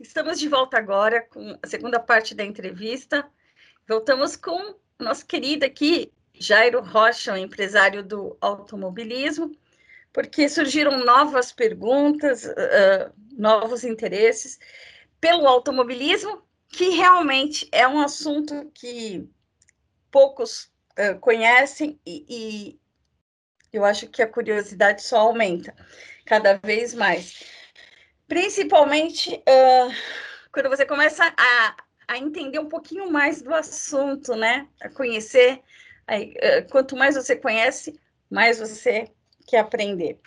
estamos de volta agora com a segunda parte da entrevista. Voltamos com o nosso querido aqui, Jairo Rocha, empresário do automobilismo, porque surgiram novas perguntas, uh, novos interesses pelo automobilismo, que realmente é um assunto que poucos uh, conhecem e, e eu acho que a curiosidade só aumenta cada vez mais. Principalmente uh, quando você começa a, a entender um pouquinho mais do assunto, né? A conhecer. Aí, uh, quanto mais você conhece, mais você quer aprender.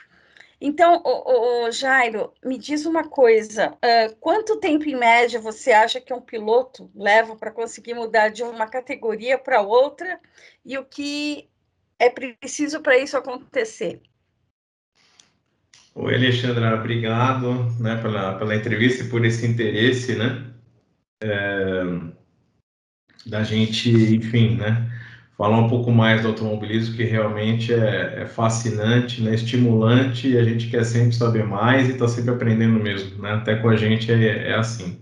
Então, o, Jairo, me diz uma coisa: uh, quanto tempo em média você acha que um piloto leva para conseguir mudar de uma categoria para outra e o que é preciso para isso acontecer? Oi, Alexandra, obrigado né, pela, pela entrevista e por esse interesse, né, é, da gente, enfim, né, falar um pouco mais do automobilismo, que realmente é, é fascinante, né, estimulante, e a gente quer sempre saber mais e está sempre aprendendo mesmo, né, até com a gente é, é assim.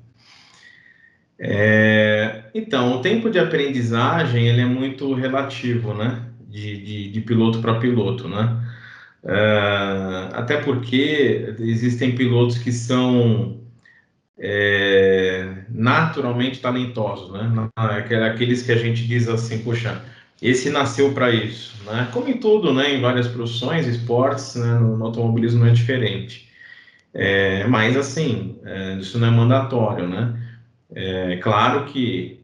É, então, o tempo de aprendizagem, ele é muito relativo, né, de, de, de piloto para piloto, né, Uh, até porque existem pilotos que são é, naturalmente talentosos, né? Aqueles que a gente diz assim, puxa, esse nasceu para isso, né? Como em tudo, né? Em várias profissões, esportes, né? no, no automobilismo não é diferente. É, mas assim, é, isso não é mandatório, né? É claro que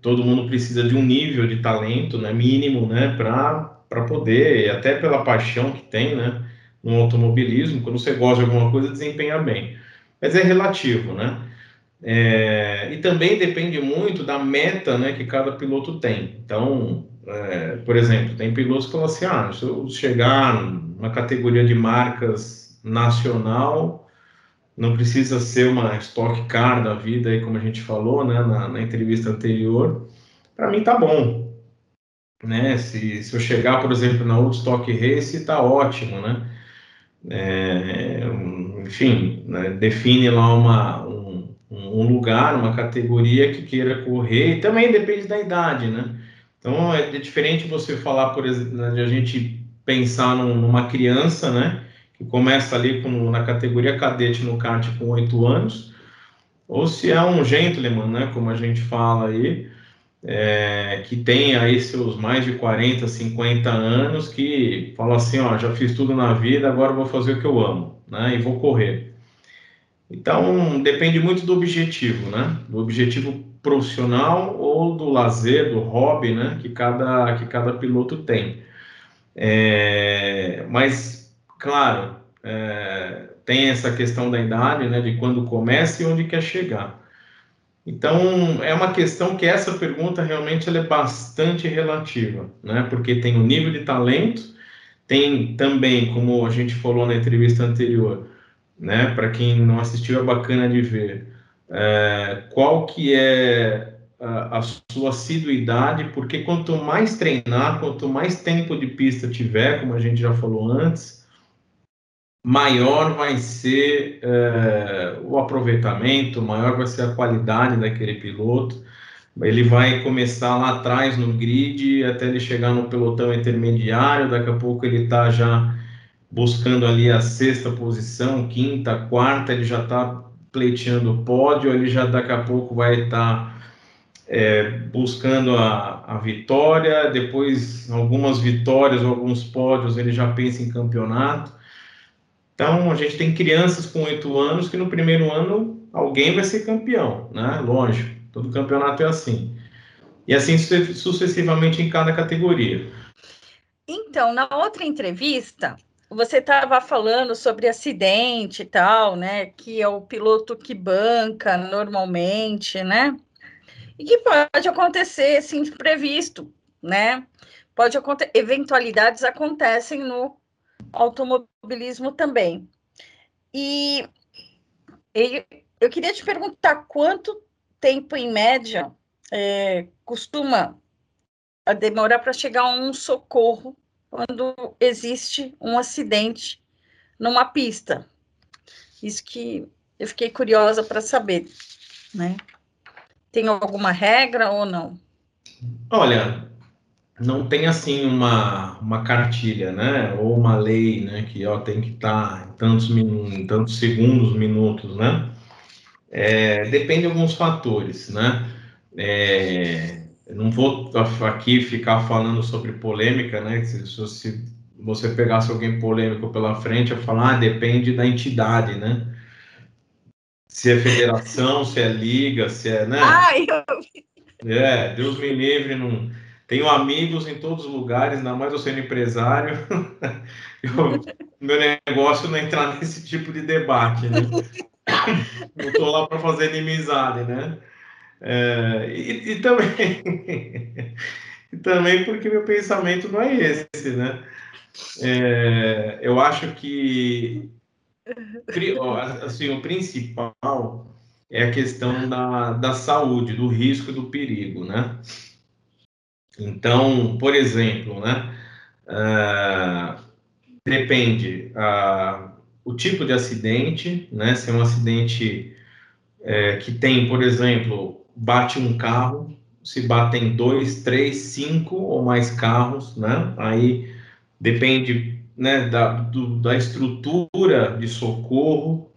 todo mundo precisa de um nível de talento, né? Mínimo, né? Para para poder, até pela paixão que tem, né, no automobilismo, quando você gosta de alguma coisa, desempenha bem. Mas é relativo, né? É, e também depende muito da meta né, que cada piloto tem. Então, é, por exemplo, tem pilotos que falam assim: ah, se eu chegar numa categoria de marcas nacional, não precisa ser uma Stock Car da vida, aí, como a gente falou né, na, na entrevista anterior, para mim tá bom né? Se, se eu chegar, por exemplo, na Woodstock Race, está ótimo, né? É, enfim, né? define lá uma, um, um, lugar, uma categoria que queira correr, e também depende da idade, né? Então é, é diferente você falar, por exemplo, né, de a gente pensar num, numa criança, né? Que começa ali com, na categoria cadete no kart com oito anos, ou se é um gentleman, né? Como a gente fala aí, é, que tem aí seus mais de 40, 50 anos, que fala assim, ó, já fiz tudo na vida, agora vou fazer o que eu amo, né, e vou correr. Então, depende muito do objetivo, né, do objetivo profissional ou do lazer, do hobby, né, que cada, que cada piloto tem. É, mas, claro, é, tem essa questão da idade, né, de quando começa e onde quer chegar. Então, é uma questão que essa pergunta realmente é bastante relativa, né? Porque tem o nível de talento, tem também, como a gente falou na entrevista anterior, né? Para quem não assistiu, é bacana de ver é, qual que é a, a sua assiduidade, porque quanto mais treinar, quanto mais tempo de pista tiver, como a gente já falou antes, maior vai ser é, o aproveitamento, maior vai ser a qualidade daquele piloto. Ele vai começar lá atrás no grid até ele chegar no pelotão intermediário. Daqui a pouco ele está já buscando ali a sexta posição, quinta, quarta. Ele já está pleiteando o pódio. Ele já daqui a pouco vai estar tá, é, buscando a, a vitória. Depois, algumas vitórias alguns pódios, ele já pensa em campeonato. Então, a gente tem crianças com oito anos que no primeiro ano alguém vai ser campeão, né? Lógico, todo campeonato é assim. E assim sucessivamente em cada categoria. Então, na outra entrevista, você estava falando sobre acidente e tal, né? Que é o piloto que banca normalmente, né? E que pode acontecer, assim, imprevisto, né? Pode acontecer, eventualidades acontecem no automobilismo também. E, eu queria te perguntar quanto tempo, em média, é, costuma demorar para chegar a um socorro quando existe um acidente numa pista. Isso que Eu fiquei curiosa para saber, né? Tem alguma regra ou não? Olha, não tem assim uma, uma cartilha, né? Ou uma lei, né? Que ó, tem que estar tá em tantos, em tantos segundos, minutos, né? É, depende de alguns fatores, né? É, não vou aqui ficar falando sobre polêmica, né? Se, se você pegasse alguém polêmico pela frente, eu falar, ah, depende da entidade, né? Se é federação, se é liga, se é, né? Ai, eu... É, Deus me livre, não tenho amigos em todos os lugares, ainda mais eu sendo empresário. eu, meu negócio não é entrar nesse tipo de debate, né? não estou lá para fazer inimizade, né? É, e, e, também, e também porque meu pensamento não é esse, né? É, eu acho que assim, o principal é a questão da, da saúde, do risco e do perigo, né? Então, por exemplo, né, uh, depende uh, o tipo de acidente, né, se é um acidente uh, que tem, por exemplo, bate um carro, se batem dois, três, cinco ou mais carros, né, aí depende né, da, do, da estrutura de socorro,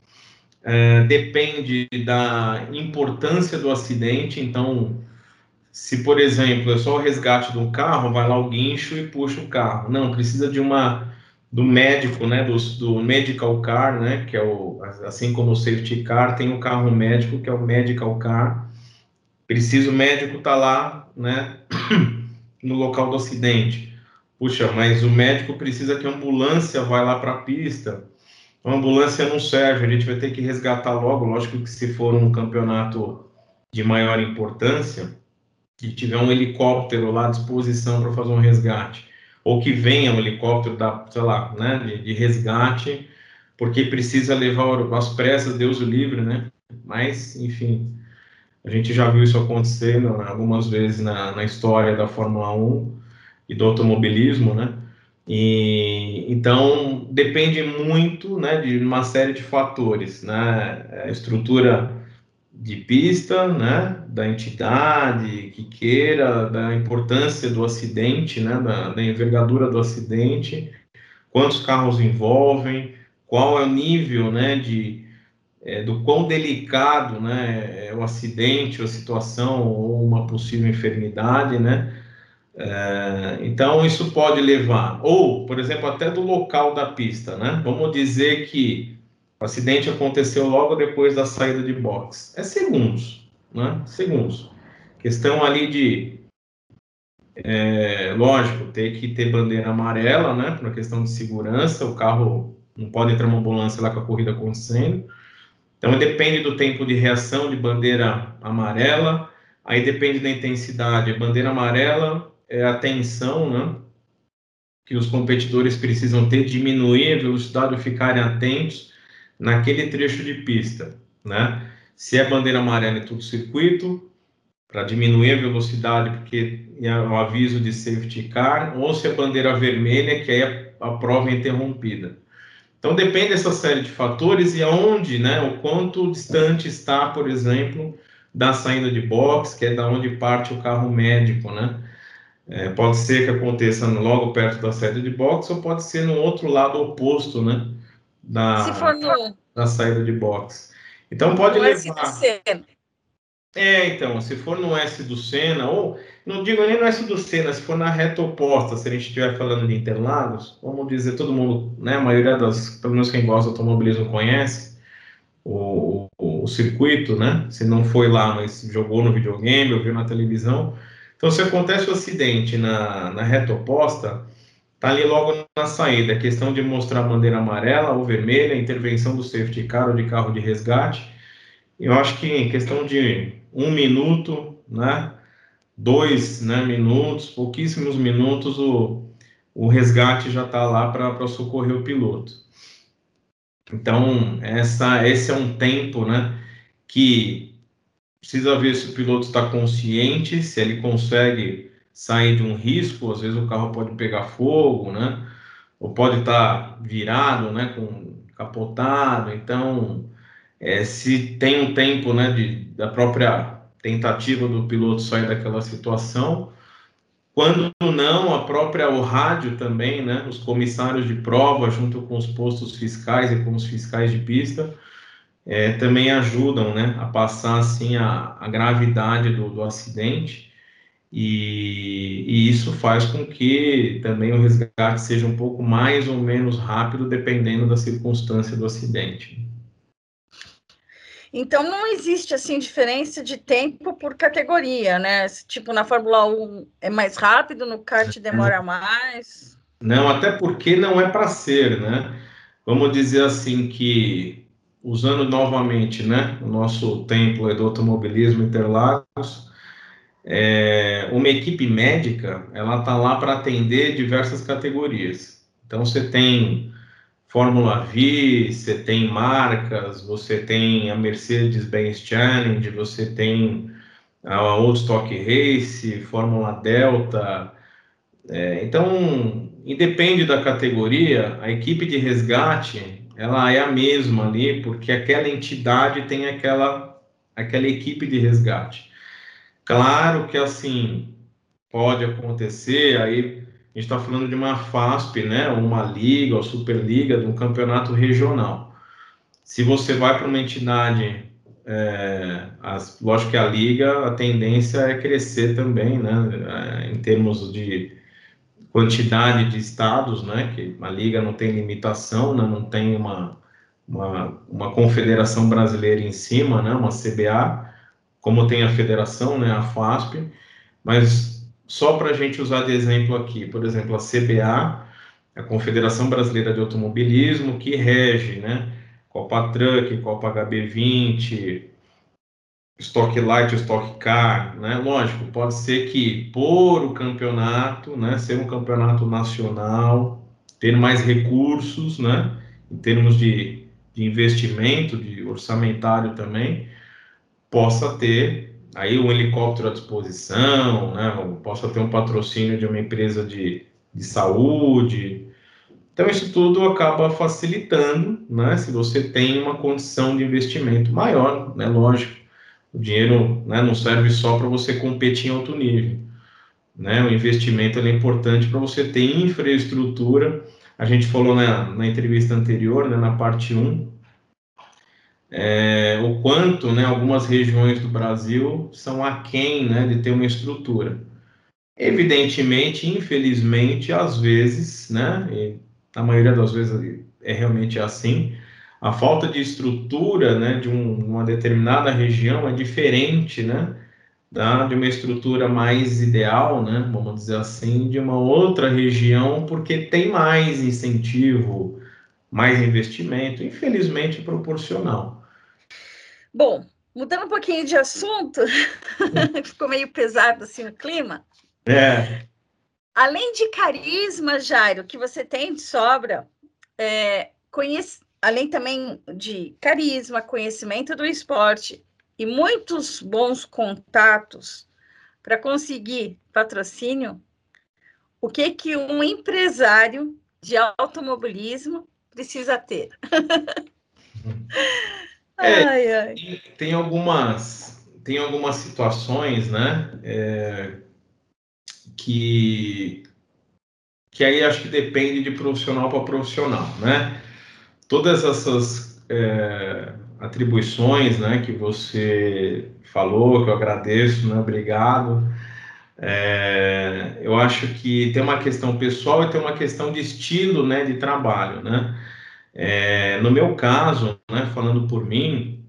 uh, depende da importância do acidente, então se, por exemplo, é só o resgate de um carro, vai lá o guincho e puxa o carro. Não, precisa de uma do médico, né, do, do medical car, né, que é o assim como o safety car, tem o carro médico que é o medical car. Precisa o médico estar tá lá, né, no local do acidente. Puxa, mas o médico precisa que a ambulância vá lá para a pista. A ambulância não serve, a gente vai ter que resgatar logo. Lógico que se for um campeonato de maior importância, que tiver um helicóptero lá à disposição para fazer um resgate, ou que venha um helicóptero da, sei lá, né, de, de resgate, porque precisa levar as pressas, Deus o livre, né? Mas, enfim, a gente já viu isso acontecendo algumas vezes na, na história da Fórmula 1 e do automobilismo, né? E, então, depende muito né, de uma série de fatores, né? A estrutura de pista, né, da entidade que queira, da importância do acidente, né, da, da envergadura do acidente, quantos carros envolvem, qual é o nível, né, de é, do quão delicado, né, é o acidente, a situação ou uma possível enfermidade, né, é, então isso pode levar, ou, por exemplo, até do local da pista, né, vamos dizer que o acidente aconteceu logo depois da saída de box. É segundos, né? Segundos. Questão ali de, é, lógico, ter que ter bandeira amarela, né? Por uma questão de segurança. O carro não pode entrar uma ambulância lá com a corrida acontecendo. Então depende do tempo de reação de bandeira amarela. Aí depende da intensidade. Bandeira amarela é a tensão, né? Que os competidores precisam ter, diminuir a velocidade ou ficarem atentos naquele trecho de pista, né? Se é bandeira amarela em todo circuito, para diminuir a velocidade, porque é o aviso de safety car, ou se é bandeira vermelha, que aí a, a prova é interrompida. Então depende dessa série de fatores e aonde, né, o quanto distante está, por exemplo, da saída de box, que é da onde parte o carro médico, né? É, pode ser que aconteça logo perto da saída de box ou pode ser no outro lado oposto, né? da, for da saída de box. Então pode no levar. S do É, então, se for no S do Senna, ou não digo nem no S do Senna, se for na reta oposta, se a gente estiver falando de Interlagos, vamos dizer, todo mundo, né, a maioria das, pelo menos quem gosta de automobilismo conhece o, o, o circuito, né? Se não foi lá, mas jogou no videogame, ou viu na televisão. Então, se acontece o um acidente na, na reta oposta, Está ali logo na saída, a questão de mostrar a bandeira amarela ou vermelha, intervenção do safety car ou de carro de resgate. Eu acho que em questão de um minuto, né, dois né, minutos, pouquíssimos minutos, o, o resgate já está lá para socorrer o piloto. Então, essa, esse é um tempo né, que precisa ver se o piloto está consciente, se ele consegue sair de um risco, às vezes o carro pode pegar fogo, né? Ou pode estar tá virado, né? Com capotado. Então, é, se tem um tempo, né, de, da própria tentativa do piloto sair daquela situação, quando não, a própria o rádio também, né, os comissários de prova, junto com os postos fiscais e com os fiscais de pista, é, também ajudam né, a passar assim, a, a gravidade do, do acidente, e, e, isso faz com que também o resgate seja um pouco mais ou menos rápido, dependendo da circunstância do acidente. Então não existe assim diferença de tempo por categoria, né? Tipo na Fórmula 1 é mais rápido, no kart demora mais. Não, até porque não é para ser, né? Vamos dizer assim que usando novamente, né, o nosso templo do automobilismo Interlagos, é, uma equipe médica, ela está lá para atender diversas categorias. Então você tem Fórmula V, você tem marcas, você tem a Mercedes-Benz Challenge, você tem a Old Stock Race, Fórmula Delta. É, então, independe da categoria, a equipe de resgate ela é a mesma ali, porque aquela entidade tem aquela, aquela equipe de resgate. Claro que assim pode acontecer aí a gente está falando de uma FASP, né, uma liga ou superliga, de um campeonato regional. Se você vai para uma entidade, é, as, lógico que a liga, a tendência é crescer também, né, é, em termos de quantidade de estados, né, que a liga não tem limitação, né, não tem uma, uma, uma confederação brasileira em cima, né, uma CBA, como tem a federação, né, a FASP, mas só para a gente usar de exemplo aqui, por exemplo, a CBA, a Confederação Brasileira de Automobilismo, que rege, né? Copa Truck, Copa HB20, Stock Light, Stock Car, né? Lógico, pode ser que por o campeonato, né, ser um campeonato nacional, ter mais recursos, né, em termos de, de investimento, de orçamentário também, possa ter aí um helicóptero à disposição, né? Possa ter um patrocínio de uma empresa de, de saúde. Então, isso tudo acaba facilitando, né? Se você tem uma condição de investimento maior, né? Lógico, o dinheiro né, não serve só para você competir em alto nível. Né? O investimento é importante para você ter infraestrutura. A gente falou na, na entrevista anterior, né, na parte 1, é, o quanto né, algumas regiões do Brasil são aquém né, de ter uma estrutura. Evidentemente, infelizmente, às vezes, né, e a maioria das vezes é realmente assim, a falta de estrutura né, de um, uma determinada região é diferente né, da, de uma estrutura mais ideal, né, vamos dizer assim, de uma outra região, porque tem mais incentivo, mais investimento, infelizmente proporcional. Bom, mudando um pouquinho de assunto, ficou meio pesado assim o clima. É. Além de carisma, Jairo, que você tem de sobra, é, conhece, além também de carisma, conhecimento do esporte e muitos bons contatos para conseguir patrocínio, o que que um empresário de automobilismo precisa ter? É, ai, ai. Tem, algumas, tem algumas situações, né? É, que, que aí acho que depende de profissional para profissional, né? Todas essas é, atribuições, né, que você falou, que eu agradeço, né? Obrigado. É, eu acho que tem uma questão pessoal e tem uma questão de estilo, né, de trabalho, né? É, no meu caso, né, falando por mim,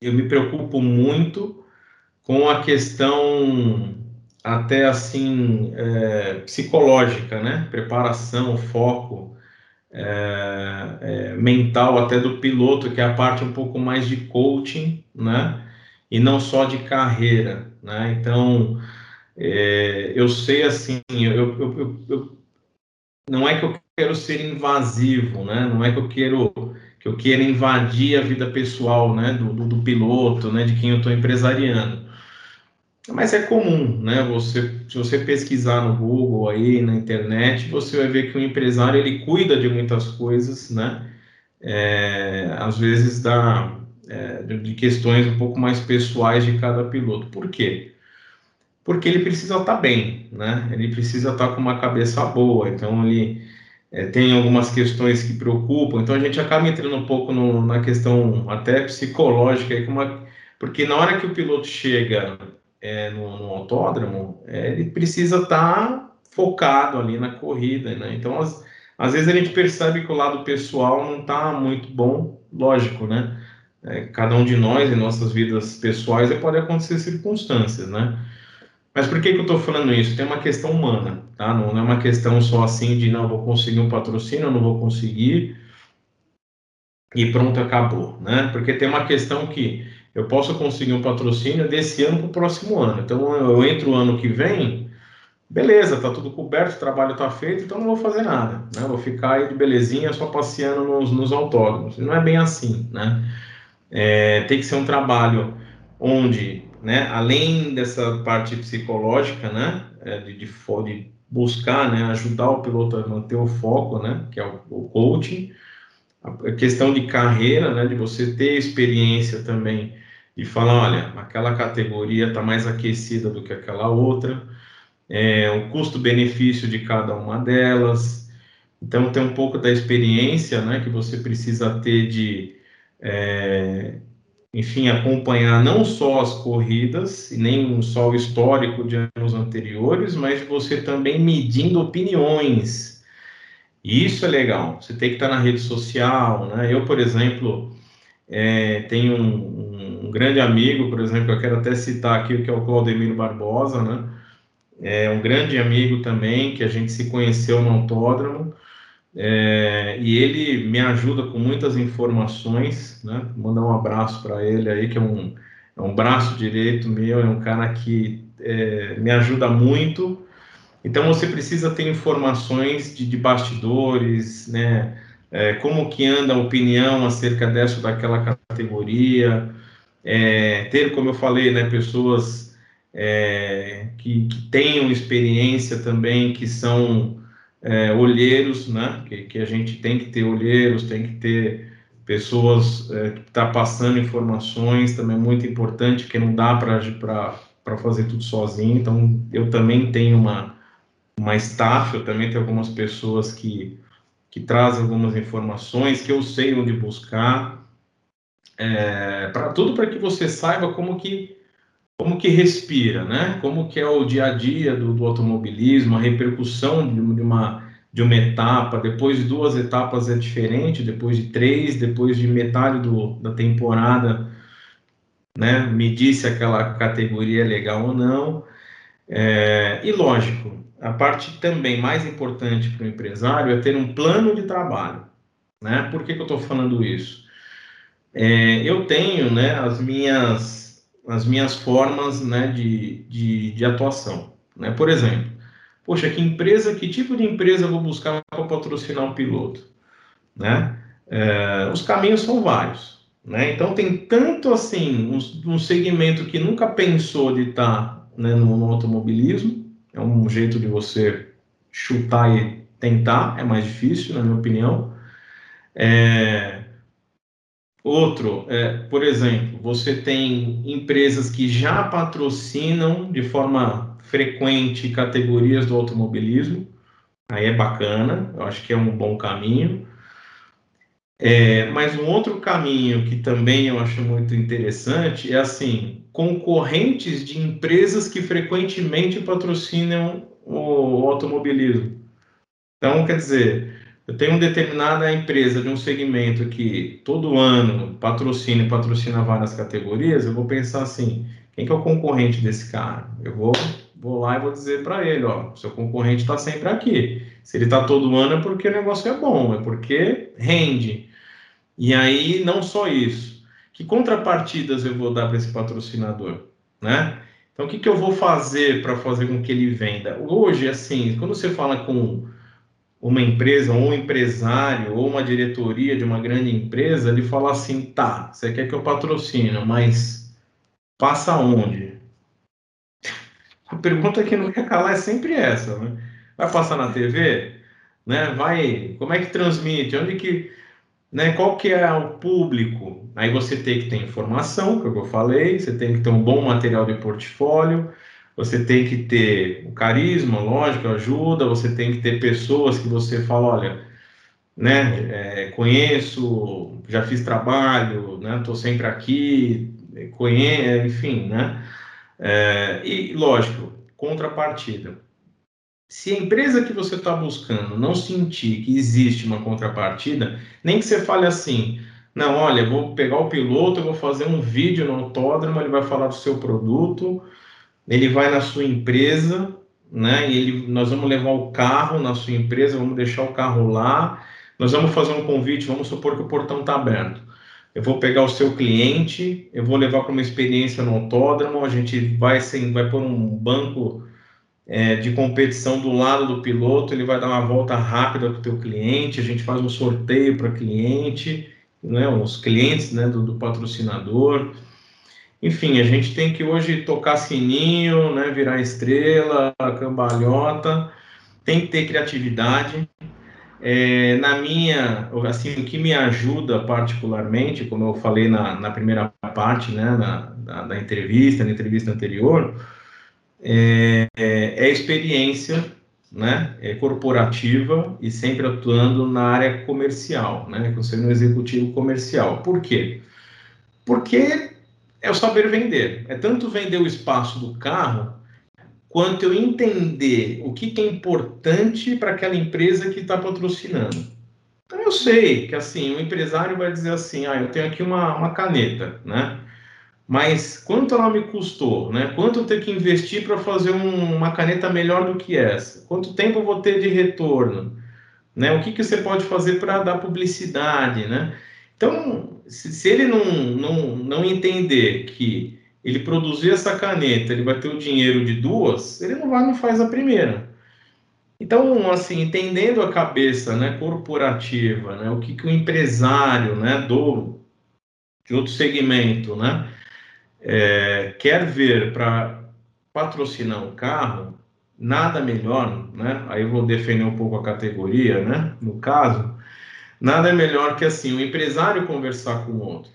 eu me preocupo muito com a questão até assim é, psicológica, né? Preparação, foco é, é, mental até do piloto, que é a parte um pouco mais de coaching, né? E não só de carreira, né? Então é, eu sei assim, eu, eu, eu, eu não é que eu quero ser invasivo, né? Não é que eu quero que eu queira invadir a vida pessoal, né, do, do, do piloto, né, de quem eu estou empresariando. Mas é comum, né? Você, se você pesquisar no Google aí na internet, você vai ver que o empresário ele cuida de muitas coisas, né? É, às vezes da é, de questões um pouco mais pessoais de cada piloto. Por quê? Porque ele precisa estar bem, né? Ele precisa estar com uma cabeça boa, então ele é, tem algumas questões que preocupam, então a gente acaba entrando um pouco no, na questão até psicológica, porque na hora que o piloto chega é, no, no, autódromo, é, ele precisa estar focado ali na corrida, né? Então, às, às vezes a gente percebe que o lado pessoal não está muito bom, lógico, né? É, cada um de nós, em nossas vidas pessoais, pode acontecer circunstâncias, né? Mas por que, que eu estou falando isso? Tem uma questão humana, tá? Não, é uma questão só assim de não vou conseguir um patrocínio, não vou conseguir e pronto, acabou, né? Porque tem uma questão que eu posso conseguir um patrocínio desse ano para o próximo ano. Então eu entro o ano que vem, beleza, tá tudo coberto, o trabalho está feito, então não vou fazer nada, né? Vou ficar aí de belezinha só passeando nos, nos autódromos. Não é bem assim, né? É, tem que ser um trabalho onde né, além dessa parte psicológica, né, é, de, de, de, buscar, né, ajudar o piloto a manter o foco, né, que é o, o coaching, a questão de carreira, né, de você ter experiência também e falar, olha, aquela categoria está mais aquecida do que aquela outra, é, o custo-benefício de cada uma delas, então tem um pouco da experiência, né, que você precisa ter de é, enfim, acompanhar não só as corridas, e nem só o histórico de anos anteriores, mas você também medindo opiniões. Isso é legal. Você tem que estar na rede social, né? Eu, por exemplo, é, tenho um, um, grande amigo, por exemplo, eu quero até citar aqui, que é o Claudemiro Barbosa, né? É um grande amigo também, que a gente se conheceu no autódromo, é, e ele me ajuda com muitas informações, né? Mandar um abraço para ele aí, que é um, é um braço direito meu, é um cara que é, me ajuda muito. Então você precisa ter informações de, de bastidores, né? É, como que anda a opinião acerca dessa daquela categoria, é, ter, como eu falei, né, pessoas é, que, que tenham experiência também, que são é, olheiros, né? Que, que, a gente tem que ter olheiros, tem que ter pessoas é, que tá passando informações, também é muito importante, que não dá para fazer tudo sozinho. Então, eu também tenho uma, uma staff, eu também tenho algumas pessoas que, que trazem algumas informações, que eu sei onde buscar, é, para tudo para que você saiba como que como que respira, né? Como que é o dia a dia do, do automobilismo, a repercussão de, uma de uma etapa, depois de duas etapas é diferente, depois de três, depois de metade do, da temporada, né? Me disse aquela categoria é legal ou não. É, e lógico, a parte também mais importante para o empresário é ter um plano de trabalho, né? Por que, que eu estou falando isso? É, eu tenho, né, as minhas as minhas formas né, de, de, de atuação. Né? Por exemplo, poxa, que empresa, que tipo de empresa eu vou buscar para patrocinar um piloto? Né? É, os caminhos são vários. Né? Então, tem tanto assim, um, um segmento que nunca pensou de estar né, no, no automobilismo, é um jeito de você chutar e tentar, é mais difícil, na minha opinião. É, Outro, é, por exemplo, você tem empresas que já patrocinam de forma frequente categorias do automobilismo, aí é bacana, eu acho que é um bom caminho. É, mas um outro caminho que também eu acho muito interessante é assim, concorrentes de empresas que frequentemente patrocinam o, automobilismo. Então, quer dizer, eu tenho uma determinada empresa de um segmento que todo ano patrocina e patrocina várias categorias, eu vou pensar assim, quem que é o concorrente desse cara? Eu vou, vou lá e vou dizer para ele, ó, seu concorrente está sempre aqui. Se ele está todo ano é porque o negócio é bom, é porque rende. E aí, não só isso. Que contrapartidas eu vou dar para esse patrocinador, né? Então, o que, que eu vou fazer para fazer com que ele venda? Hoje, assim, quando você fala com uma empresa, ou um empresário, ou uma diretoria de uma grande empresa, ele fala assim: tá, você quer que eu patrocine, mas passa onde? A pergunta que não quer calar é sempre essa, né? Vai passar na TV? Né? Vai, como é que transmite? Onde que né? Qual que é o público? Aí você tem que ter informação, que eu falei, você tem que ter um bom material de portfólio, você tem que ter o carisma, lógico, ajuda, você tem que ter pessoas que você fala, olha, né, é, conheço, já fiz trabalho, né, estou sempre aqui, conheço, enfim, né, é, e lógico, contrapartida. Se a empresa que você está buscando não sentir que existe uma contrapartida, nem que você fale assim, não, olha, vou pegar o piloto, eu vou fazer um vídeo no autódromo, ele vai falar do seu produto, ele vai na sua empresa, né? E ele, nós vamos levar o carro na sua empresa, vamos deixar o carro lá, nós vamos fazer um convite, vamos supor que o portão está aberto. Eu vou pegar o seu cliente, eu vou levar para uma experiência no autódromo, a gente vai, sem, vai pôr um banco é, de competição do lado do piloto, ele vai dar uma volta rápida para o teu cliente, a gente faz um sorteio para cliente, né, os clientes né, do, do, patrocinador. Enfim, a gente tem que hoje tocar sininho, né, virar estrela, cambalhota, tem que ter criatividade. É, na minha, assim, o que me ajuda particularmente, como eu falei na, na primeira parte, né, na, na, na entrevista, na entrevista anterior, é, é, é experiência né, é corporativa e sempre atuando na área comercial, né, sendo executivo comercial. Por quê? Porque é o saber vender. É tanto vender o espaço do carro, quanto eu entender o que, que é importante para aquela empresa que está patrocinando. Então eu sei que assim, o empresário vai dizer assim, ah, eu tenho aqui uma, uma caneta, né? mas quanto ela me custou, né? Quanto eu tenho que investir para fazer um, uma caneta melhor do que essa? Quanto tempo eu vou ter de retorno? Né? O que, que você pode fazer para dar publicidade, né? Então, se, se, ele não, não, não entender que ele produzir essa caneta, ele vai ter o dinheiro de duas, ele não vai não faz a primeira. Então, assim, entendendo a cabeça, né, corporativa, né, o que, que o empresário, né, do de outro segmento, né, é, quer ver para patrocinar um carro, nada melhor, né? Aí vou defender um pouco a categoria, né? No caso, nada melhor que assim, o empresário conversar com o outro.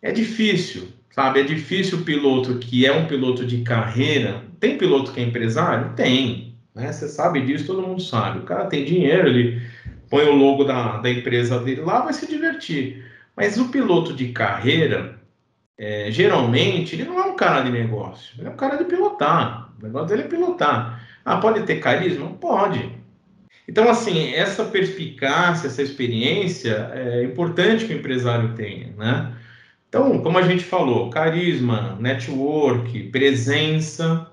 É difícil, sabe? É difícil o piloto que é um piloto de carreira. Tem piloto que é empresário? Tem. Né? Você sabe disso, todo mundo sabe. O cara tem dinheiro, ele põe o logo da, da empresa dele lá, vai se divertir. Mas o piloto de carreira, é, geralmente, ele não é um cara de negócio, ele é um cara de pilotar. O negócio dele é pilotar. Ah, pode ter carisma? Pode. Então, assim, essa perspicácia, essa experiência é importante que o empresário tenha, né? Então, como a gente falou, carisma, network, presença,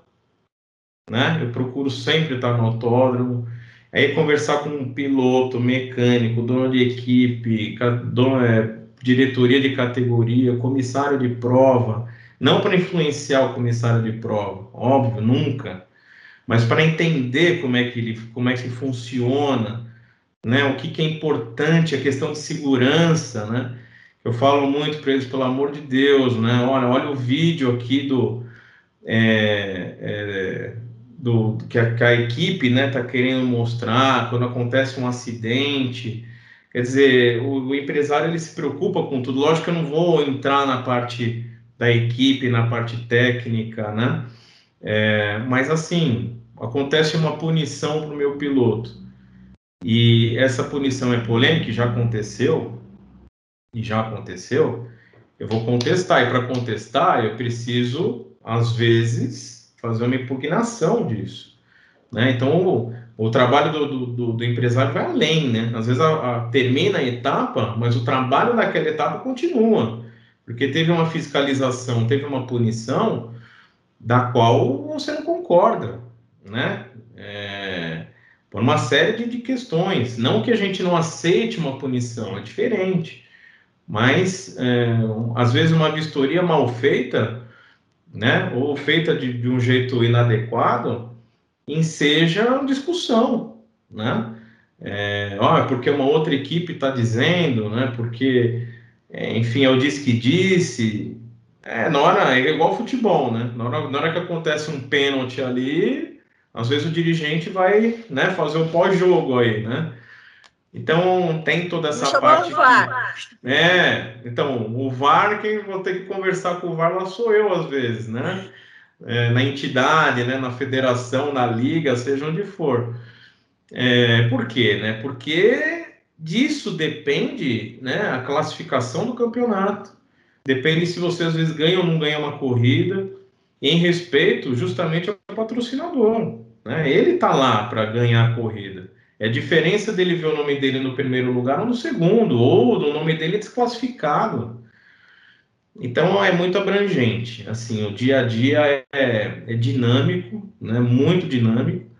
né? Eu procuro sempre estar no autódromo, aí conversar com um piloto, mecânico, dono de equipe, dono, é, diretoria de categoria, comissário de prova, não para influenciar o comissário de prova, óbvio, nunca, mas para entender como é que ele, como é que funciona, né? O que, que é importante, a questão de segurança, né? Eu falo muito para eles, pelo amor de Deus, né? Olha, olha o vídeo aqui do, é, é, do que a, que a equipe, né, está querendo mostrar quando acontece um acidente Quer dizer, o, o, empresário ele se preocupa com tudo. Lógico que eu não vou entrar na parte da equipe, na parte técnica, né? É, mas assim, acontece uma punição para o meu piloto. E essa punição é polêmica, já aconteceu, e já aconteceu, eu vou contestar. E para contestar, eu preciso, às vezes, fazer uma impugnação disso. Né? Então, o trabalho do, do, do, empresário vai além, né? Às vezes a, a, termina a etapa, mas o trabalho daquela etapa continua, porque teve uma fiscalização, teve uma punição da qual você não concorda, né? É, por uma série de, de questões. Não que a gente não aceite uma punição, é diferente. Mas, é, às vezes, uma vistoria mal feita, né? Ou feita de, de um jeito inadequado, enseja discussão, né? É, ó, porque uma outra equipe está dizendo, né? Porque, é, enfim, eu disse que disse. É, na hora, é igual futebol, né? Na hora, na hora que acontece um pênalti ali, às vezes o dirigente vai né, fazer o pós-jogo aí, né? Então tem toda essa parte. O VAR. Que, é, então o VAR quem vou ter que conversar com o VAR lá sou eu às vezes, né? É, na entidade, né? Na federação, na liga, seja onde for. É, por quê, né? Porque disso depende, né? A classificação do campeonato. Depende se você às vezes ganha ou não ganha uma corrida. Em respeito justamente ao patrocinador, né? Ele tá lá para ganhar a corrida. É diferença dele ver o nome dele no primeiro lugar ou no segundo, ou do nome dele desclassificado. Então é muito abrangente. Assim, o dia a dia é, é dinâmico, né? Muito dinâmico.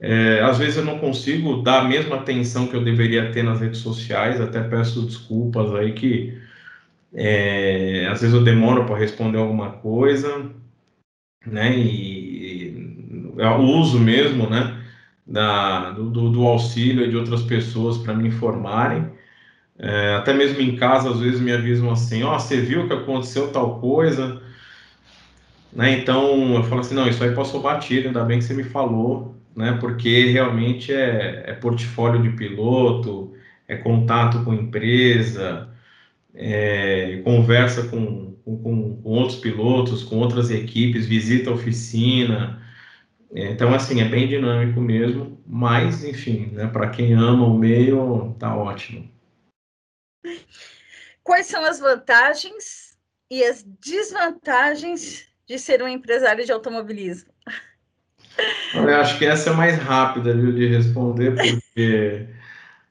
É, às vezes eu não consigo dar a mesma atenção que eu deveria ter nas redes sociais. Até peço desculpas aí que é, às vezes eu demoro para responder alguma coisa, né? E, e eu uso mesmo, né? da, do, do auxílio de outras pessoas para me informarem. É, até mesmo em casa, às vezes me avisam assim: Ó, oh, você viu que aconteceu tal coisa? Né? Então eu falo assim: não, isso aí passou batido, ainda bem que você me falou, né? Porque realmente é, é portfólio de piloto, é contato com empresa, é, conversa com, com, com outros pilotos, com outras equipes, visita a oficina. Então, assim, é bem dinâmico mesmo, mas, enfim, né, para quem ama o meio, tá ótimo. Quais são as vantagens e as desvantagens de ser um empresário de automobilismo? Eu acho que essa é mais rápida viu, de responder, porque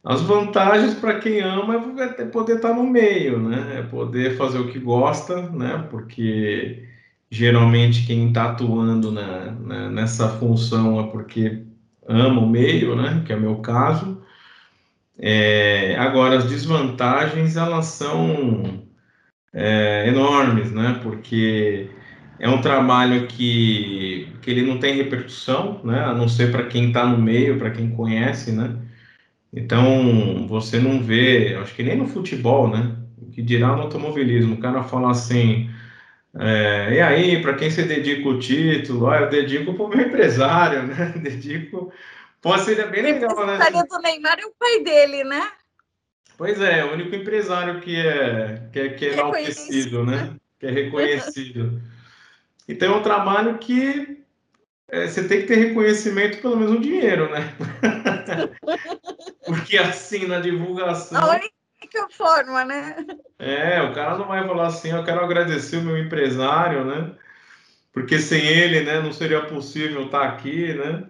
as vantagens para quem ama é poder estar no meio, né? É poder fazer o que gosta, né? Porque geralmente quem está atuando na, na, nessa função é porque ama o meio, né? Que é o meu caso. É, agora, as desvantagens, elas são é, enormes, né? Porque é um trabalho que, que ele não tem repercussão, né? A não ser para quem está no meio, para quem conhece, né? Então, você não vê, acho que nem no futebol, né? O que dirá no automobilismo, o cara fala assim, é, e aí, para quem você dedica o título? Ah, eu dedico para o meu empresário, né? Dedico. Pô, seria bem legal, né? O empresário do Neymar é o pai dele, né? Pois é, o único empresário que é, que é, que é enaltecido, né? Que é reconhecido. Então é um trabalho que é, você tem que ter reconhecimento, pelo menos o dinheiro, né? Porque assim, na divulgação. A única forma, né? É, o cara não vai falar assim, eu quero agradecer o meu empresário, né? Porque sem ele, né, não seria possível estar aqui, né?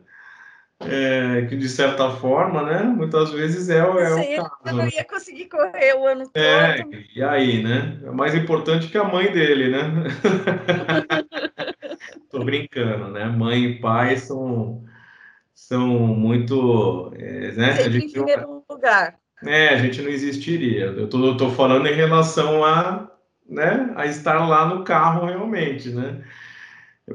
É, que de certa forma, né, muitas vezes é, é o caso. Eu não né? ia conseguir correr o ano é, todo. É, e aí, né? É mais importante que a mãe dele, né? Tô brincando, né? Mãe e pai são, são muito. É, né? Sempre em primeiro lugar. É, a gente não existiria. Eu tô, tô falando em relação a, né, a estar lá no carro realmente, né?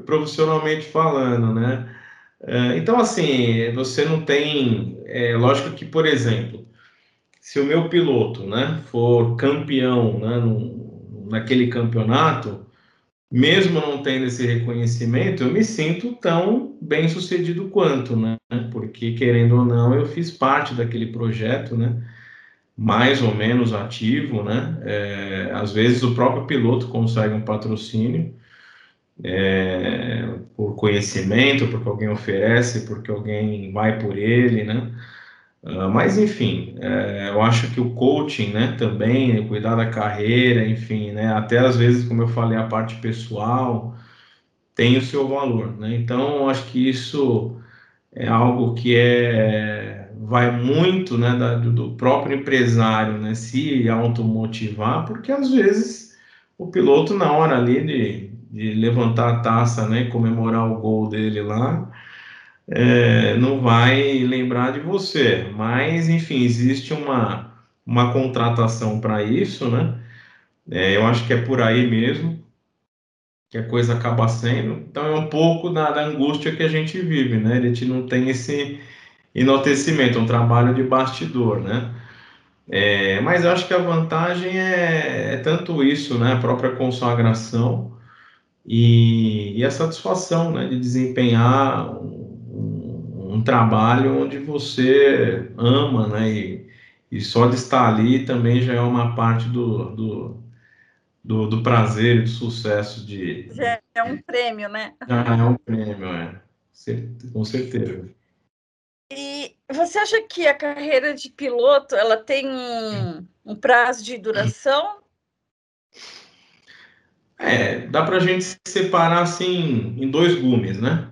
Profissionalmente falando, né? É, então, assim, você não tem. É, lógico que, por exemplo, se o meu piloto né, for campeão né, no, naquele campeonato, mesmo não tendo esse reconhecimento, eu me sinto tão bem sucedido quanto, né? Porque, querendo ou não, eu fiz parte daquele projeto, né? mais ou menos ativo, né? É, às vezes o próprio piloto consegue um patrocínio é, por conhecimento, porque alguém oferece, porque alguém vai por ele, né? Uh, mas enfim, é, eu acho que o coaching, né, também, cuidar da carreira, enfim, né, até às vezes, como eu falei, a parte pessoal tem o seu valor, né? Então, acho que isso é algo que é vai muito né, da, do próprio empresário né, se automotivar, porque às vezes o piloto, na hora ali de, de levantar a taça né, comemorar o gol dele lá, é, não vai lembrar de você. Mas, enfim, existe uma, uma contratação para isso, né? É, eu acho que é por aí mesmo que a coisa acaba sendo. Então, é um pouco da, da angústia que a gente vive, né? A gente não tem esse enaltecimento, um trabalho de bastidor, né? É, mas eu acho que a vantagem é, é, tanto isso, né? A própria consagração e, e a satisfação, né? De desempenhar um, um, um, trabalho onde você ama, né? E, E só de estar ali também já é uma parte do, do, do, do prazer e do sucesso de. Já é um prêmio, né? Já é um prêmio, é. Com certeza. E você acha que a carreira de piloto ela tem um, um prazo de duração? É, dá para a gente separar assim em dois gumes, né?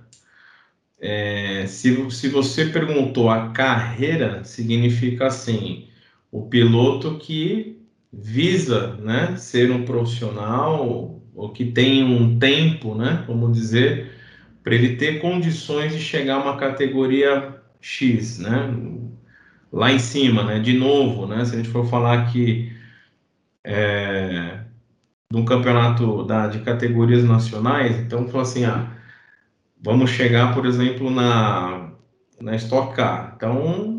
É, se, se você perguntou a carreira, significa assim, o piloto que visa né, ser um profissional ou que tem um tempo, né, vamos dizer, para ele ter condições de chegar a uma categoria X, né, lá em cima, né, de novo, né, se a gente for falar aqui é, de um campeonato da, de categorias nacionais, então, fala assim, ah, vamos chegar, por exemplo, na, na Stock Car. Então,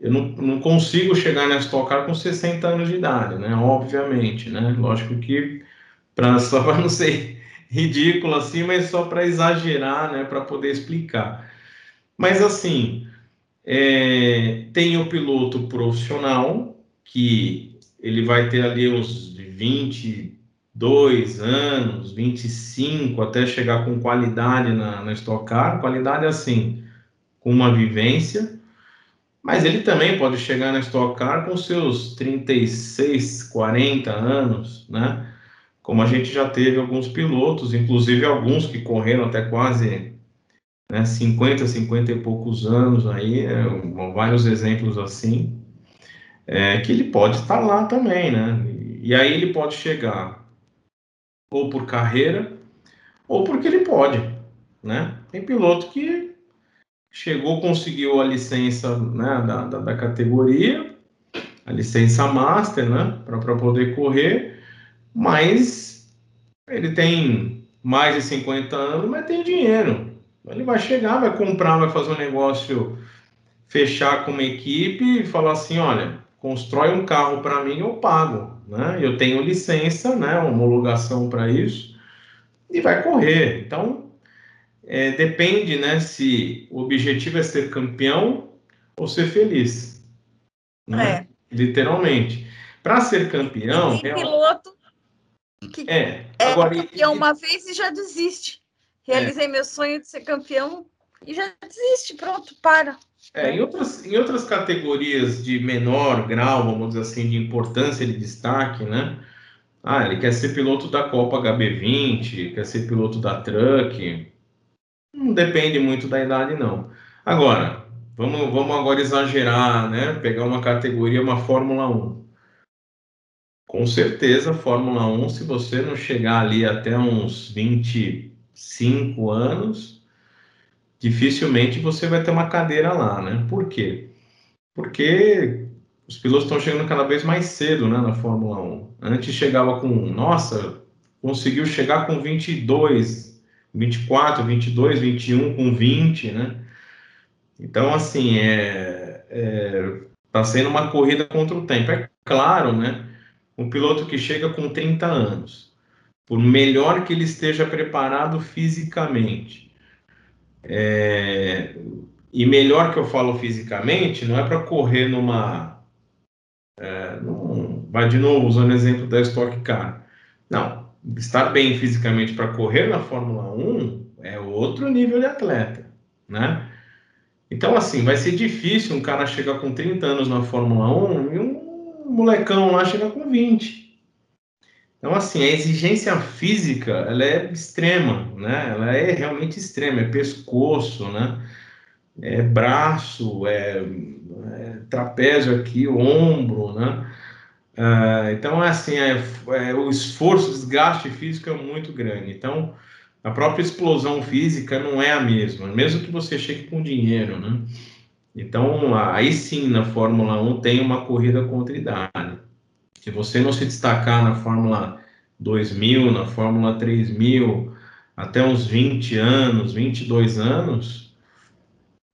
eu não, não consigo chegar na Stock Car com 60 anos de idade, né? Obviamente, né? Lógico que pra, só para não ser ridículo assim, mas só para exagerar, né? Para poder explicar. Mas assim, é, tem o piloto profissional que ele vai ter ali uns 22 anos, 25, até chegar com qualidade na, na Stock Car. Qualidade assim, com uma vivência mas ele também pode chegar na Stock Car com seus 36, 40 anos, né? Como a gente já teve alguns pilotos, inclusive alguns que correram até quase né, 50, 50 e poucos anos aí, é, vários exemplos assim, é, que ele pode estar lá também, né? E aí ele pode chegar ou por carreira ou porque ele pode, né? Tem piloto que chegou, conseguiu a licença né, da, da, da categoria, a licença master, né, para poder correr, mas ele tem mais de 50 anos, mas tem dinheiro. Ele vai chegar, vai comprar, vai fazer um negócio, fechar com uma equipe e falar assim, olha, constrói um carro para mim, eu pago, né? Eu tenho licença, né, homologação para isso e vai correr. Então, é, depende, né, se o objetivo é ser campeão ou ser feliz. Né? É. Literalmente. Para ser campeão. Tem piloto que é, é agora, campeão e, uma vez e já desiste. Realizei é. meu sonho de ser campeão e já desiste, pronto, para. É, em, outras, em outras categorias de menor grau, vamos dizer assim, de importância, de destaque, né? Ah, ele quer ser piloto da Copa HB20, quer ser piloto da Truck, não depende muito da idade, não. Agora, vamos, vamos agora exagerar, né? Pegar uma categoria, uma Fórmula 1. Com certeza, Fórmula 1, se você não chegar ali até uns 25 anos, dificilmente você vai ter uma cadeira lá, né? Por quê? Porque os pilotos estão chegando cada vez mais cedo, né, na Fórmula 1. Antes chegava com, nossa, conseguiu chegar com 22, 24, 22, 21 com 20, né? Então, assim, é, é, tá sendo uma corrida contra o tempo. É claro, né? Um piloto que chega com 30 anos, por melhor que ele esteja preparado fisicamente, é, e melhor que eu falo fisicamente, não é para correr numa. É, num, vai de novo usando o exemplo da Stock Car. Não, estar bem fisicamente para correr na Fórmula 1 é outro nível de atleta, né? Então, assim, vai ser difícil um cara chegar com 30 anos na Fórmula 1 e um molecão lá chegar com 20. Então, assim, a exigência física, ela é extrema, né? Ela é realmente extrema, é pescoço, né? É braço, é, é trapézio aqui, ombro, né? Uh, então, assim, é, é, o esforço, o desgaste físico é muito grande. Então, a própria explosão física não é a mesma, mesmo que você chegue com dinheiro, né? Então, aí sim, na Fórmula 1 tem uma corrida contra idade. Se você não se destacar na Fórmula 2000, na Fórmula 3000, até uns 20 anos, 22 anos,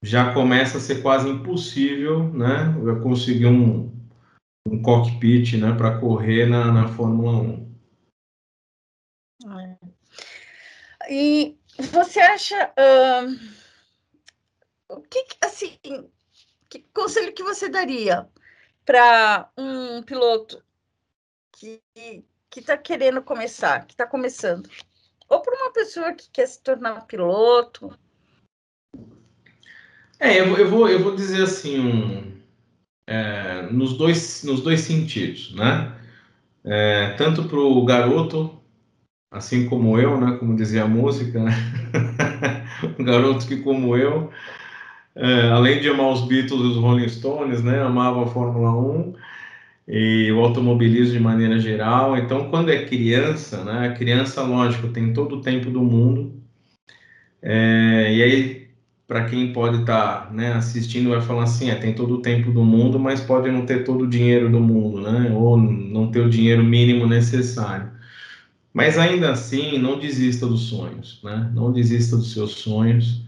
já começa a ser quase impossível, né? Conseguir um, um cockpit né, para correr na, na Fórmula 1. É. E você acha uh, o que assim que conselho que você daria para um piloto que está querendo começar, que está começando? Ou para uma pessoa que quer se tornar piloto? É, eu, eu, vou, eu vou dizer assim, um, é, nos, dois, nos dois sentidos, né? É, tanto para o garoto, assim como eu, né? Como dizia a música, né? um garoto que, como eu, é, além de amar os Beatles e os Rolling Stones, né? Amava a Fórmula 1 e o automobilismo de maneira geral. Então, quando é criança, né? A criança, lógico, tem todo o tempo do mundo. É, e aí para quem pode estar tá, né, assistindo vai falar assim, é, tem todo o tempo do mundo, mas pode não ter todo o dinheiro do mundo, né? Ou não ter o dinheiro mínimo necessário. Mas ainda assim, não desista dos sonhos, né? Não desista dos seus sonhos,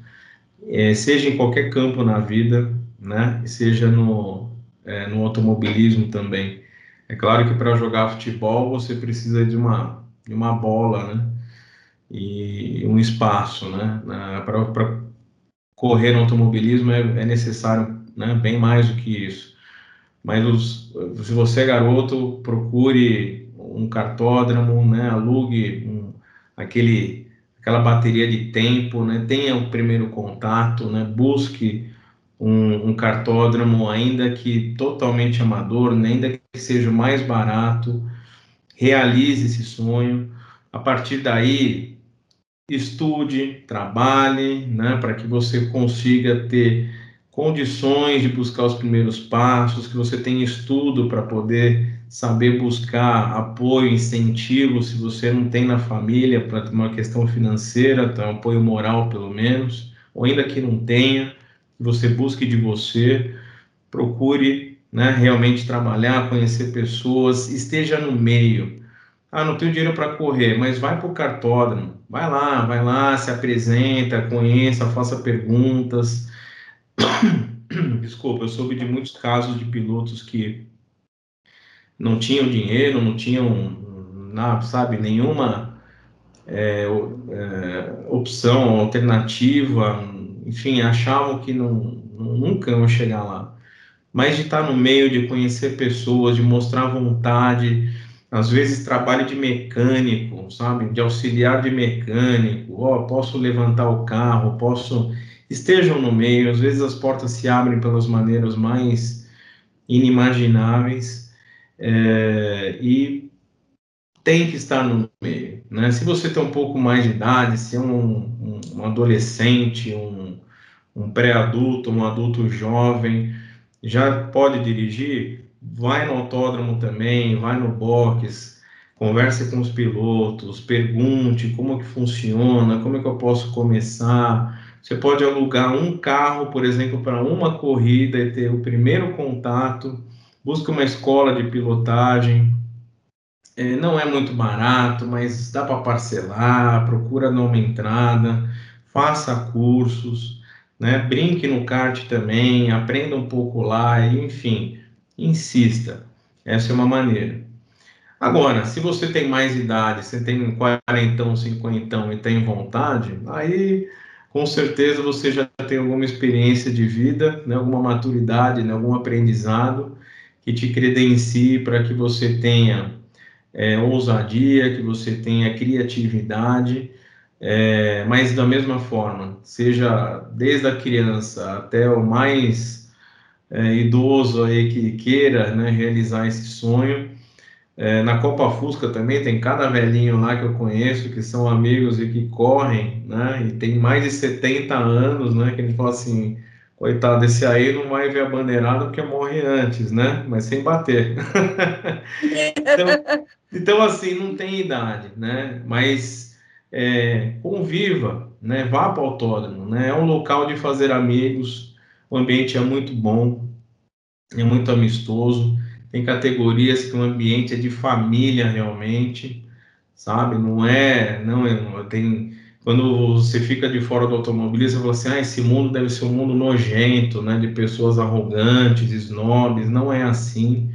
é, seja em qualquer campo na vida, né? Seja no, é, no automobilismo também. É claro que para jogar futebol você precisa de uma, de uma bola, né? E um espaço, né? Para correr no automobilismo é, é necessário né, bem mais do que isso. Mas os, se você é garoto, procure um cartódromo, né, alugue um, aquele, aquela bateria de tempo, né, tenha o primeiro contato, né, busque um, um cartódromo, ainda que totalmente amador, né, ainda que seja mais barato, realize esse sonho. A partir daí, estude, trabalhe, né, para que você consiga ter condições de buscar os primeiros passos, que você tenha estudo para poder saber buscar apoio, incentivo, se você não tem na família para uma questão financeira, então apoio moral pelo menos, ou ainda que não tenha, você busque de você, procure né, realmente trabalhar, conhecer pessoas, esteja no meio, ah, não tenho dinheiro para correr, mas vai para o cartódromo. Vai lá, vai lá, se apresenta, conheça, faça perguntas. Desculpa, eu soube de muitos casos de pilotos que não tinham dinheiro, não tinham, não, sabe, nenhuma é, é, opção, alternativa, enfim, achavam que não, nunca iam chegar lá. Mas de estar no meio, de conhecer pessoas, de mostrar vontade, às vezes trabalho de mecânico, sabe, de auxiliar de mecânico, ó, oh, posso levantar o carro, posso estejam no meio, às vezes as portas se abrem pelas maneiras mais inimagináveis é, e tem que estar no meio, né? Se você tem um pouco mais de idade, se é um, um, um adolescente, um, um pré-adulto, um adulto jovem, já pode dirigir, vai no autódromo também, vai no box, converse com os pilotos, pergunte como que funciona, como é que eu posso começar. Você pode alugar um carro, por exemplo, para uma corrida e ter o primeiro contato. Busque uma escola de pilotagem. É, não é muito barato, mas dá para parcelar. Procura numa entrada, faça cursos, né? Brinque no kart também, aprenda um pouco lá, enfim insista. Essa é uma maneira. Agora, se você tem mais idade, você tem 40, 50 e tem vontade, aí com certeza você já tem alguma experiência de vida, né, alguma maturidade, né, algum aprendizado que te credencie para que você tenha é, ousadia, que você tenha criatividade, é, mas da mesma forma, seja desde a criança até o mais é, idoso aí que queira né, realizar esse sonho. É, na Copa Fusca também tem cada velhinho lá que eu conheço, que são amigos e que correm, né? E tem mais de 70 anos, né? Que ele fala assim, coitado, esse aí não vai ver a bandeirada porque morre antes, né? Mas sem bater. então, então, assim, não tem idade, né? Mas é, conviva, né? Vá para o autódromo, né? É um local de fazer amigos, o ambiente é muito bom, é muito amistoso. Tem categorias que o ambiente é de família realmente, sabe? Não é, não é, tem quando você fica de fora do automobilismo, você fala assim, ah, esse mundo deve ser um mundo nojento, né, de pessoas arrogantes, snobs, não é assim.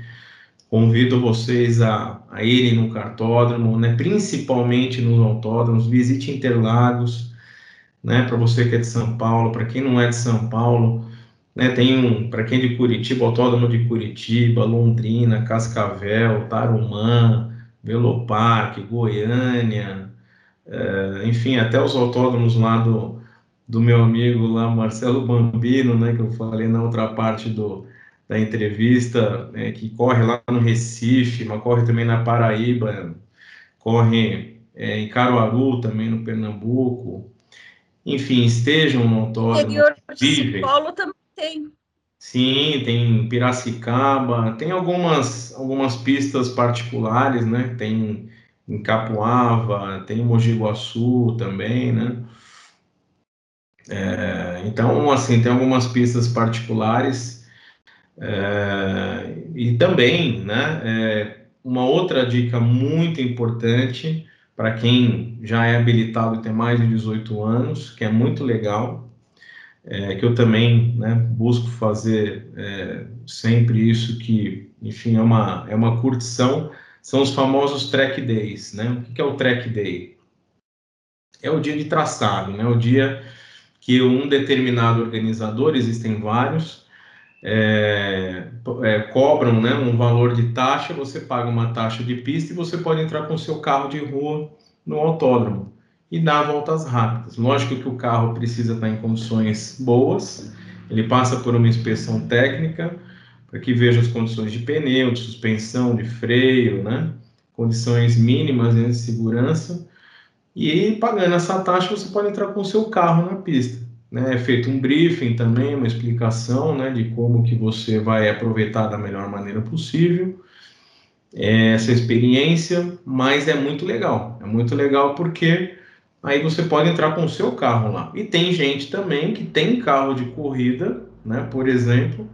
Convido vocês a, a irem no cartódromo, né, principalmente nos autódromos, visite Interlagos, né, para você que é de São Paulo, para quem não é de São Paulo, Né, tem um, para quem é de Curitiba, Autódromo de Curitiba, Londrina, Cascavel, Tarumã, Veloparque, Goiânia, é, enfim, até os autódromos lá do, do meu amigo lá, Marcelo Bambino, né, que eu falei na outra parte do, da entrevista, né, que corre lá no Recife, mas corre também na Paraíba, corre é, em Caruaru, também no Pernambuco. Enfim, estejam no autódromo. De São Paulo também tem. Sim, tem Piracicaba, tem algumas, algumas pistas particulares, né? Tem em Capuava, tem Mogi Guaçu também, né? É, então, assim, tem algumas pistas particulares é, e também, né? É, uma outra dica muito importante para quem já é habilitado e tem mais de 18 anos, que é muito legal, é, que eu também né, busco fazer é, sempre isso que, enfim, é uma, é uma curtição, são os famosos track days, né? O que é o track day? É o dia de traçado, né? O dia que um determinado organizador, existem vários, é, é, cobram né, um valor de taxa, você paga uma taxa de pista e você pode entrar com seu carro de rua no autódromo e dar voltas rápidas. Lógico que o carro precisa estar em condições boas, ele passa por uma inspeção técnica para que veja as condições de pneu, de suspensão, de freio, né? condições mínimas de segurança. E pagando essa taxa, você pode entrar com o seu carro na pista. Né? É feito um briefing também, uma explicação né, de como que você vai aproveitar da melhor maneira possível essa experiência, mas é muito legal. É muito legal porque aí você pode entrar com o seu carro lá. E tem gente também que tem carro de corrida, né, por exemplo,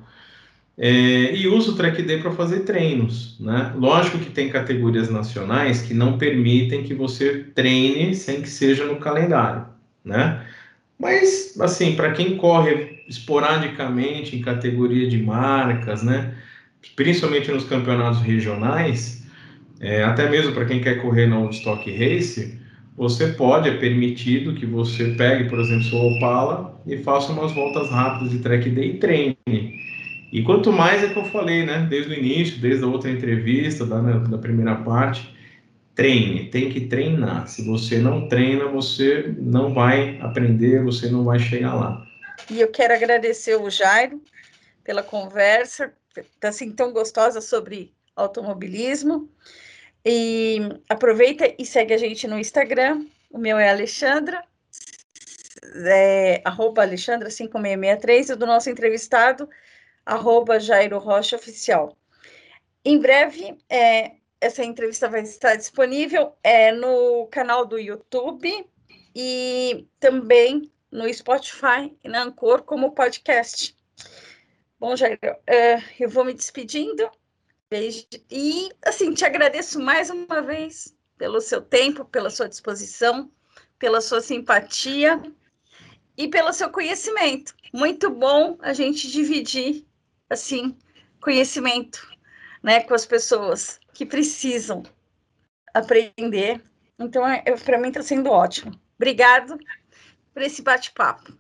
é, e usa o Track Day para fazer treinos, né? Lógico que tem categorias nacionais que não permitem que você treine sem que seja no calendário, né? Mas, assim, para quem corre esporadicamente em categoria de marcas, né? Principalmente nos campeonatos regionais, é, até mesmo para quem quer correr no Stock Race, você pode, é permitido que você pegue, por exemplo, seu Opala e faça umas voltas rápidas de track day e treine. E quanto mais é que eu falei, né, desde o início, desde a outra entrevista, da, né, da primeira parte, treine, tem que treinar. Se você não treina, você não vai aprender, você não vai chegar lá. E eu quero agradecer o Jairo pela conversa, tá assim tão gostosa sobre automobilismo. E aproveita e segue a gente no Instagram. O meu é Alexandra, é, arroba Alexandra 5663, e do nosso entrevistado, arroba Jairo Rocha Oficial. Em breve, é, essa entrevista vai estar disponível é, no canal do YouTube e também no Spotify e na Anchor como podcast. Bom, Jairo, é, eu vou me despedindo. E, assim, te agradeço mais uma vez pelo seu tempo, pela sua disposição, pela sua simpatia e pelo seu conhecimento. Muito bom a gente dividir, assim, conhecimento, né, com as pessoas que precisam aprender. Então, é, para mim está sendo ótimo. Obrigado por esse bate-papo.